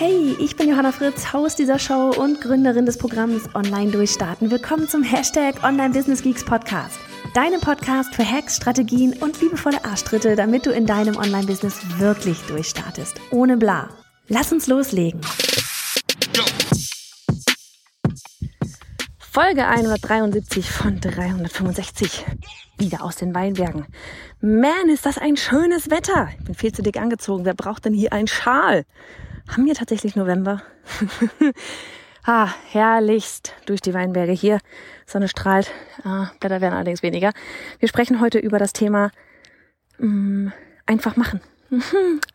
Hey, ich bin Johanna Fritz, Haus dieser Show und Gründerin des Programms Online Durchstarten. Willkommen zum Hashtag Online Business Geeks Podcast. Deinem Podcast für Hacks, Strategien und liebevolle Arschtritte, damit du in deinem Online-Business wirklich durchstartest. Ohne bla. Lass uns loslegen. Folge 173 von 365. Wieder aus den Weinbergen. Man, ist das ein schönes Wetter. Ich bin viel zu dick angezogen. Wer braucht denn hier einen Schal? Haben wir tatsächlich November. ah, herrlichst durch die Weinberge hier. Sonne strahlt. Ah, Blätter werden allerdings weniger. Wir sprechen heute über das Thema mh, mm, einfach machen.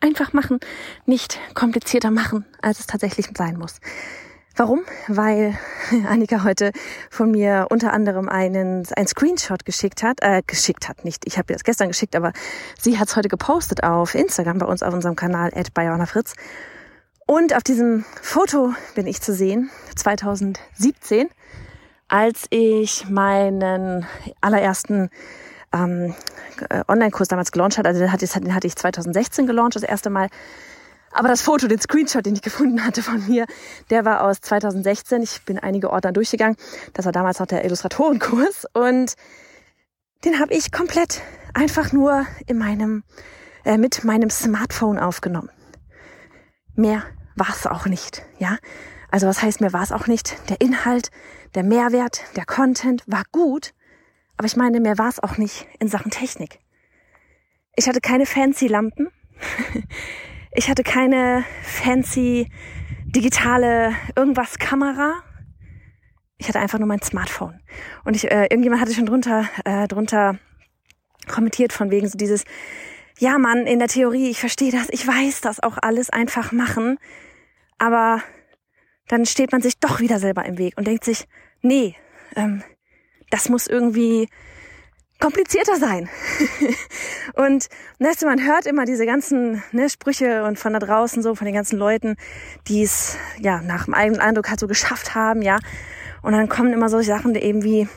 einfach machen, nicht komplizierter machen, als es tatsächlich sein muss. Warum? Weil Annika heute von mir unter anderem einen ein Screenshot geschickt hat, äh, geschickt hat, nicht. Ich habe ihr das gestern geschickt, aber sie hat es heute gepostet auf Instagram bei uns auf unserem Kanal at Fritz und auf diesem Foto bin ich zu sehen, 2017, als ich meinen allerersten ähm, äh, Online-Kurs damals gelauncht hatte. Also den hatte, ich 2016 gelauncht, das erste Mal. Aber das Foto, den Screenshot, den ich gefunden hatte von mir, der war aus 2016. Ich bin einige dann durchgegangen. Das war damals noch der Illustratorenkurs. Und den habe ich komplett einfach nur in meinem, äh, mit meinem Smartphone aufgenommen. Mehr war es auch nicht, ja. Also was heißt mir war es auch nicht? Der Inhalt, der Mehrwert, der Content war gut, aber ich meine, mehr war es auch nicht in Sachen Technik. Ich hatte keine fancy Lampen. Ich hatte keine fancy digitale irgendwas Kamera. Ich hatte einfach nur mein Smartphone. Und ich, äh, irgendjemand hatte schon drunter, äh, drunter kommentiert von wegen so dieses, ja Mann, in der Theorie, ich verstehe das, ich weiß das auch alles einfach machen, aber dann steht man sich doch wieder selber im Weg und denkt sich, nee, ähm, das muss irgendwie komplizierter sein. und weißt du, man hört immer diese ganzen ne, Sprüche und von da draußen so, von den ganzen Leuten, die es ja nach dem eigenen Eindruck halt so geschafft haben, ja. Und dann kommen immer solche Sachen die eben wie,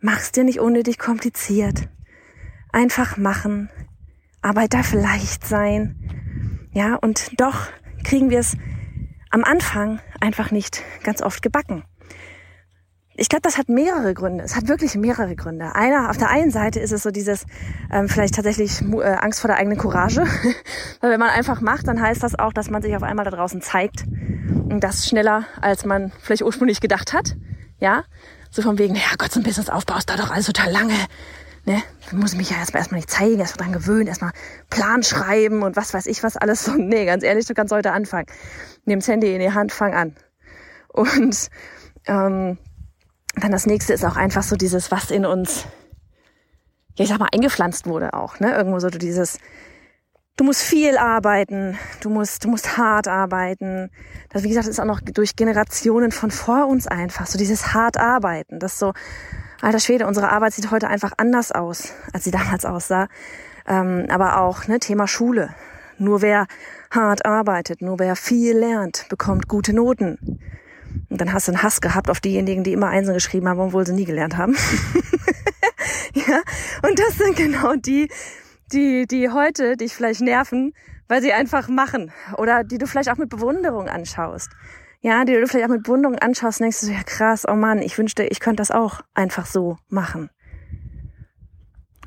mach's dir nicht unnötig kompliziert. Einfach machen, Arbeit darf leicht sein. Ja, und doch kriegen wir es am Anfang einfach nicht ganz oft gebacken. Ich glaube, das hat mehrere Gründe. Es hat wirklich mehrere Gründe. Einer, auf der einen Seite ist es so dieses, ähm, vielleicht tatsächlich äh, Angst vor der eigenen Courage. Weil wenn man einfach macht, dann heißt das auch, dass man sich auf einmal da draußen zeigt. Und das schneller, als man vielleicht ursprünglich gedacht hat. Ja. So von wegen, ja Gott, so ein Business aufbaust, da doch alles total lange ne, muss ich mich ja erstmal erstmal nicht zeigen, erstmal dran gewöhnen, erstmal Plan schreiben und was weiß ich was alles so. Nee, ganz ehrlich, du kannst heute anfangen. Nimm das Handy in die Hand, fang an. Und ähm, dann das nächste ist auch einfach so dieses, was in uns, ja, ich sag mal, eingepflanzt wurde auch, ne? Irgendwo so dieses, du musst viel arbeiten, du musst, du musst hart arbeiten. Das, wie gesagt, ist auch noch durch Generationen von vor uns einfach, so dieses hart arbeiten, das so, alter Schwede, unsere Arbeit sieht heute einfach anders aus, als sie damals aussah. Ähm, aber auch ne, Thema Schule. Nur wer hart arbeitet, nur wer viel lernt, bekommt gute Noten. Und dann hast du einen Hass gehabt auf diejenigen, die immer Einsen geschrieben haben, obwohl sie nie gelernt haben. ja, und das sind genau die, die, die heute dich vielleicht nerven, weil sie einfach machen oder die du vielleicht auch mit Bewunderung anschaust ja, die du vielleicht auch mit Bewunderung anschaust, denkst du so, ja krass, oh Mann, ich wünschte, ich könnte das auch einfach so machen.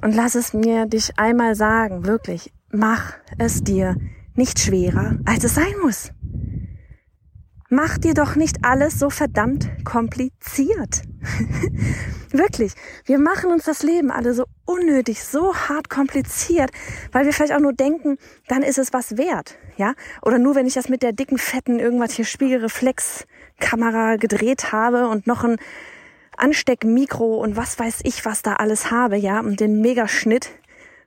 Und lass es mir dich einmal sagen, wirklich, mach es dir nicht schwerer, als es sein muss. Mach dir doch nicht alles so verdammt kompliziert. Wirklich. Wir machen uns das Leben alle so unnötig, so hart kompliziert, weil wir vielleicht auch nur denken, dann ist es was wert. Ja? Oder nur wenn ich das mit der dicken, fetten, irgendwas hier Spiegelreflexkamera gedreht habe und noch ein Ansteckmikro und was weiß ich, was da alles habe, ja, und den Megaschnitt,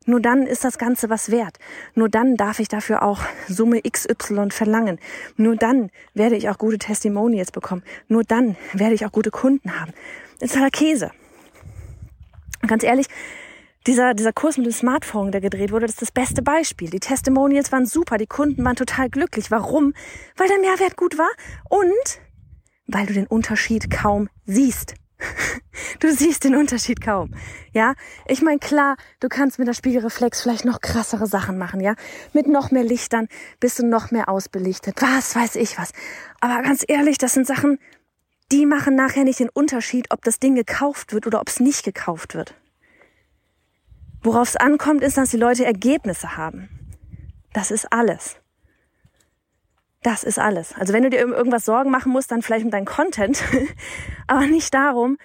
Nur dann ist das Ganze was wert. Nur dann darf ich dafür auch Summe XY verlangen. Nur dann werde ich auch gute Testimonials bekommen. Nur dann werde ich auch gute Kunden haben. Das ist halt Käse. Ganz ehrlich, dieser, dieser Kurs mit dem Smartphone, der gedreht wurde, das ist das beste Beispiel. Die Testimonials waren super, die Kunden waren total glücklich. Warum? Weil der Mehrwert gut war und weil du den Unterschied kaum siehst. Du siehst den Unterschied kaum. Ja, ich meine, klar, du kannst mit der Spiegelreflex vielleicht noch krassere Sachen machen, ja. Mit noch mehr Lichtern bist du noch mehr ausbelichtet. Was weiß ich was. Aber ganz ehrlich, das sind Sachen, die machen nachher nicht den Unterschied, ob das Ding gekauft wird oder ob es nicht gekauft wird. Worauf es ankommt, ist, dass die Leute Ergebnisse haben. Das ist alles. Das ist alles. Also wenn du dir irgendwas Sorgen machen musst, dann vielleicht um deinen Content, aber nicht darum,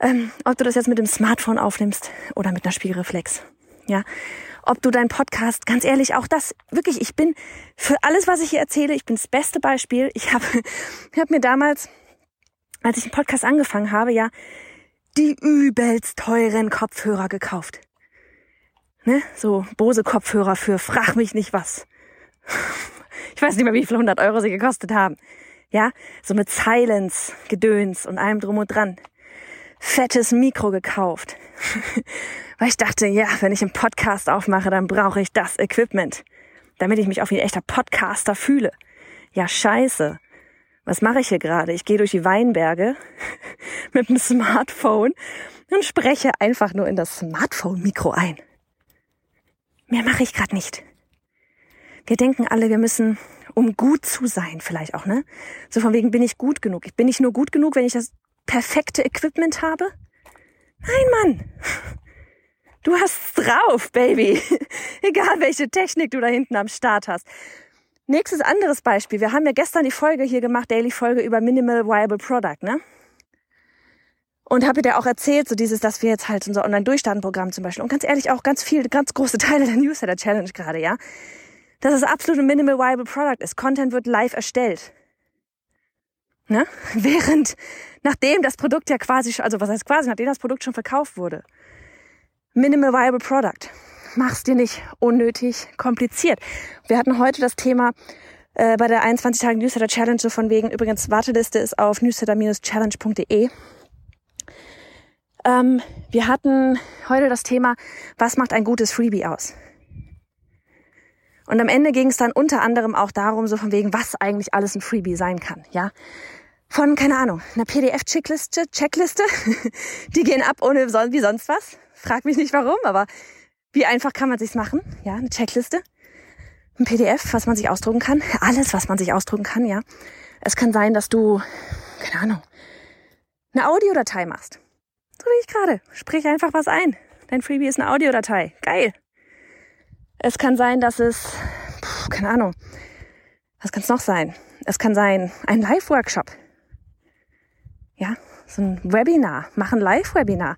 ähm, ob du das jetzt mit dem Smartphone aufnimmst oder mit einer Spiegelreflex. Ja, ob du deinen Podcast, ganz ehrlich, auch das, wirklich, ich bin für alles, was ich hier erzähle, ich bin das beste Beispiel. Ich habe ich hab mir damals, als ich einen Podcast angefangen habe, ja, die übelst teuren Kopfhörer gekauft. Ne? So Bose-Kopfhörer für frag mich nicht was. Ich weiß nicht mehr, wie viel 100 Euro sie gekostet haben. Ja, so mit Silence, Gedöns und allem drum und dran. Fettes Mikro gekauft. Weil ich dachte, ja, wenn ich einen Podcast aufmache, dann brauche ich das Equipment. Damit ich mich auch wie ein echter Podcaster fühle. Ja, scheiße. Was mache ich hier gerade? Ich gehe durch die Weinberge mit dem Smartphone und spreche einfach nur in das Smartphone-Mikro ein. Mehr mache ich gerade nicht wir denken alle, wir müssen, um gut zu sein, vielleicht auch, ne? So von wegen, bin ich gut genug? Bin ich nur gut genug, wenn ich das perfekte Equipment habe? Nein, Mann! Du hast's drauf, Baby. Egal welche Technik du da hinten am Start hast. Nächstes anderes Beispiel. Wir haben ja gestern die Folge hier gemacht, Daily Folge über Minimal Viable Product, ne? Und habe dir auch erzählt, so dieses, dass wir jetzt halt unser Online-Durchstarten-Programm zum Beispiel und ganz ehrlich auch ganz viel, ganz große Teile der Newsletter-Challenge gerade, ja, dass es absolut ein Minimal Viable Product ist. Content wird live erstellt. Ne? Während, nachdem das Produkt ja quasi, also was heißt quasi, nachdem das Produkt schon verkauft wurde. Minimal Viable Product. Mach's dir nicht unnötig kompliziert. Wir hatten heute das Thema äh, bei der 21 Tage Newsletter Challenge so von wegen, übrigens Warteliste ist auf newsletter-challenge.de. Ähm, wir hatten heute das Thema, was macht ein gutes Freebie aus? Und am Ende ging es dann unter anderem auch darum, so von wegen, was eigentlich alles ein Freebie sein kann, ja. Von, keine Ahnung, einer PDF-Checkliste, Checkliste, die gehen ab ohne wie sonst was. Frag mich nicht warum, aber wie einfach kann man sich's machen? Ja, eine Checkliste. Ein PDF, was man sich ausdrucken kann. Alles, was man sich ausdrucken kann, ja. Es kann sein, dass du, keine Ahnung, eine Audiodatei machst. So wie ich gerade. Sprich einfach was ein. Dein Freebie ist eine Audiodatei. Geil. Es kann sein, dass es, pf, keine Ahnung, was kann es noch sein? Es kann sein, ein Live-Workshop. Ja, so ein Webinar, machen Live-Webinar.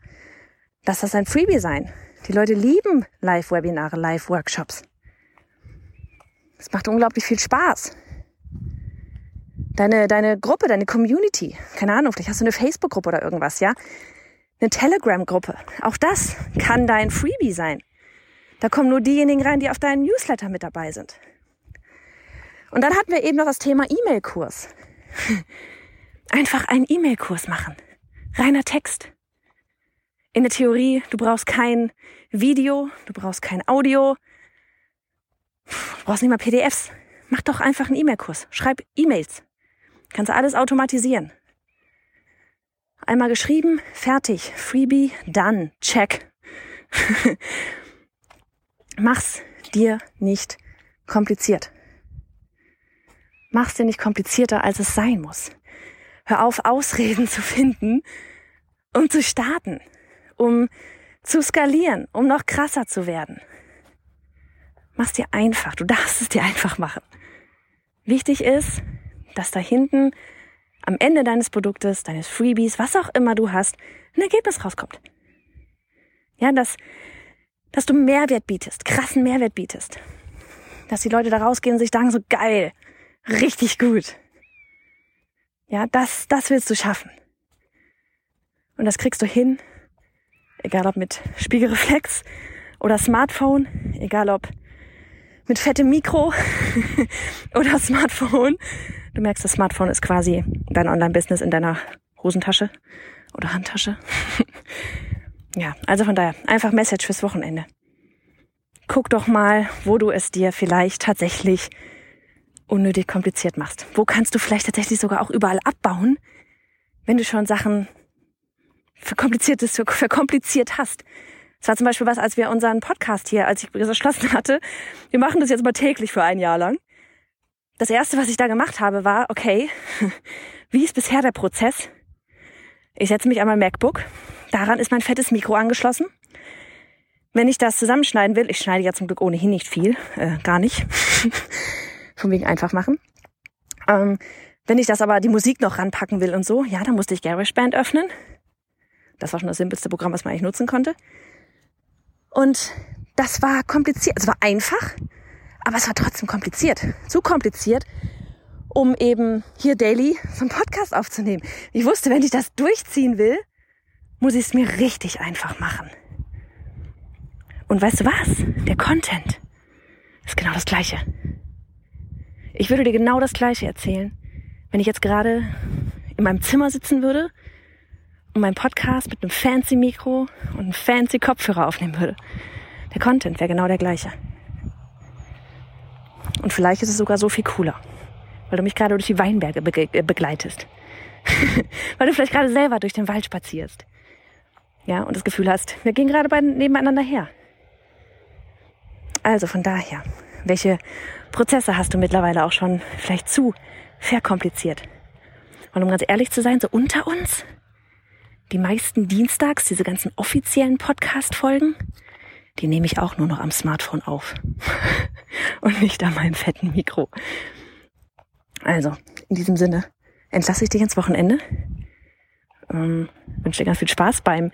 Lass das ein Freebie sein. Die Leute lieben Live-Webinare, Live-Workshops. Es macht unglaublich viel Spaß. Deine, deine Gruppe, deine Community, keine Ahnung, vielleicht hast du eine Facebook-Gruppe oder irgendwas, ja? Eine Telegram-Gruppe. Auch das kann dein Freebie sein. Da kommen nur diejenigen rein, die auf deinen Newsletter mit dabei sind. Und dann hatten wir eben noch das Thema E-Mail-Kurs. Einfach einen E-Mail-Kurs machen. Reiner Text. In der Theorie, du brauchst kein Video, du brauchst kein Audio, du brauchst nicht mal PDFs. Mach doch einfach einen E-Mail-Kurs. Schreib E-Mails. Kannst alles automatisieren. Einmal geschrieben, fertig. Freebie, done. Check. Mach's dir nicht kompliziert. Mach's dir nicht komplizierter, als es sein muss. Hör auf, Ausreden zu finden, um zu starten, um zu skalieren, um noch krasser zu werden. Mach's dir einfach. Du darfst es dir einfach machen. Wichtig ist, dass da hinten am Ende deines Produktes, deines Freebies, was auch immer du hast, ein Ergebnis rauskommt. Ja, dass dass du Mehrwert bietest, krassen Mehrwert bietest. Dass die Leute da rausgehen und sich sagen, so geil, richtig gut. Ja, das, das willst du schaffen. Und das kriegst du hin, egal ob mit Spiegelreflex oder Smartphone, egal ob mit fettem Mikro oder Smartphone. Du merkst, das Smartphone ist quasi dein Online-Business in deiner Hosentasche oder Handtasche. ja, also von daher, einfach Message fürs Wochenende. Guck doch mal, wo du es dir vielleicht tatsächlich unnötig kompliziert machst. Wo kannst du vielleicht tatsächlich sogar auch überall abbauen, wenn du schon Sachen verkompliziertes, verkompliziert hast. Das war zum Beispiel was, als wir unseren Podcast hier, als ich geschlossen hatte. Wir machen das jetzt mal täglich für ein Jahr lang. Das erste, was ich da gemacht habe, war, okay, wie ist bisher der Prozess? Ich setze mich an mein MacBook. Daran ist mein fettes Mikro angeschlossen. Wenn ich das zusammenschneiden will, ich schneide ja zum Glück ohnehin nicht viel, äh, gar nicht. Von wegen einfach machen. Ähm, wenn ich das aber die Musik noch ranpacken will und so, ja, dann musste ich GarageBand öffnen. Das war schon das simpelste Programm, was man eigentlich nutzen konnte. Und das war kompliziert. Es war einfach, aber es war trotzdem kompliziert. Zu kompliziert, um eben hier daily so einen Podcast aufzunehmen. Ich wusste, wenn ich das durchziehen will, muss ich es mir richtig einfach machen. Und weißt du was? Der Content ist genau das Gleiche. Ich würde dir genau das Gleiche erzählen, wenn ich jetzt gerade in meinem Zimmer sitzen würde meinen Podcast mit einem fancy Mikro und einem fancy Kopfhörer aufnehmen würde. Der Content wäre genau der gleiche. Und vielleicht ist es sogar so viel cooler, weil du mich gerade durch die Weinberge äh, begleitest. weil du vielleicht gerade selber durch den Wald spazierst. Ja, und das Gefühl hast, wir gehen gerade nebeneinander her. Also von daher, welche Prozesse hast du mittlerweile auch schon vielleicht zu verkompliziert? Und um ganz ehrlich zu sein, so unter uns, die meisten Dienstags, diese ganzen offiziellen Podcast-Folgen, die nehme ich auch nur noch am Smartphone auf. Und nicht an meinem fetten Mikro. Also, in diesem Sinne, entlasse ich dich ins Wochenende. Ähm, wünsche dir ganz viel Spaß beim,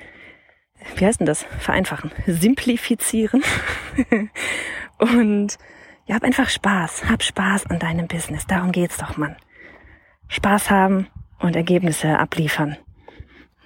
wie heißt denn das? Vereinfachen. Simplifizieren. Und ja, hab einfach Spaß. Hab Spaß an deinem Business. Darum geht's doch, Mann. Spaß haben und Ergebnisse abliefern.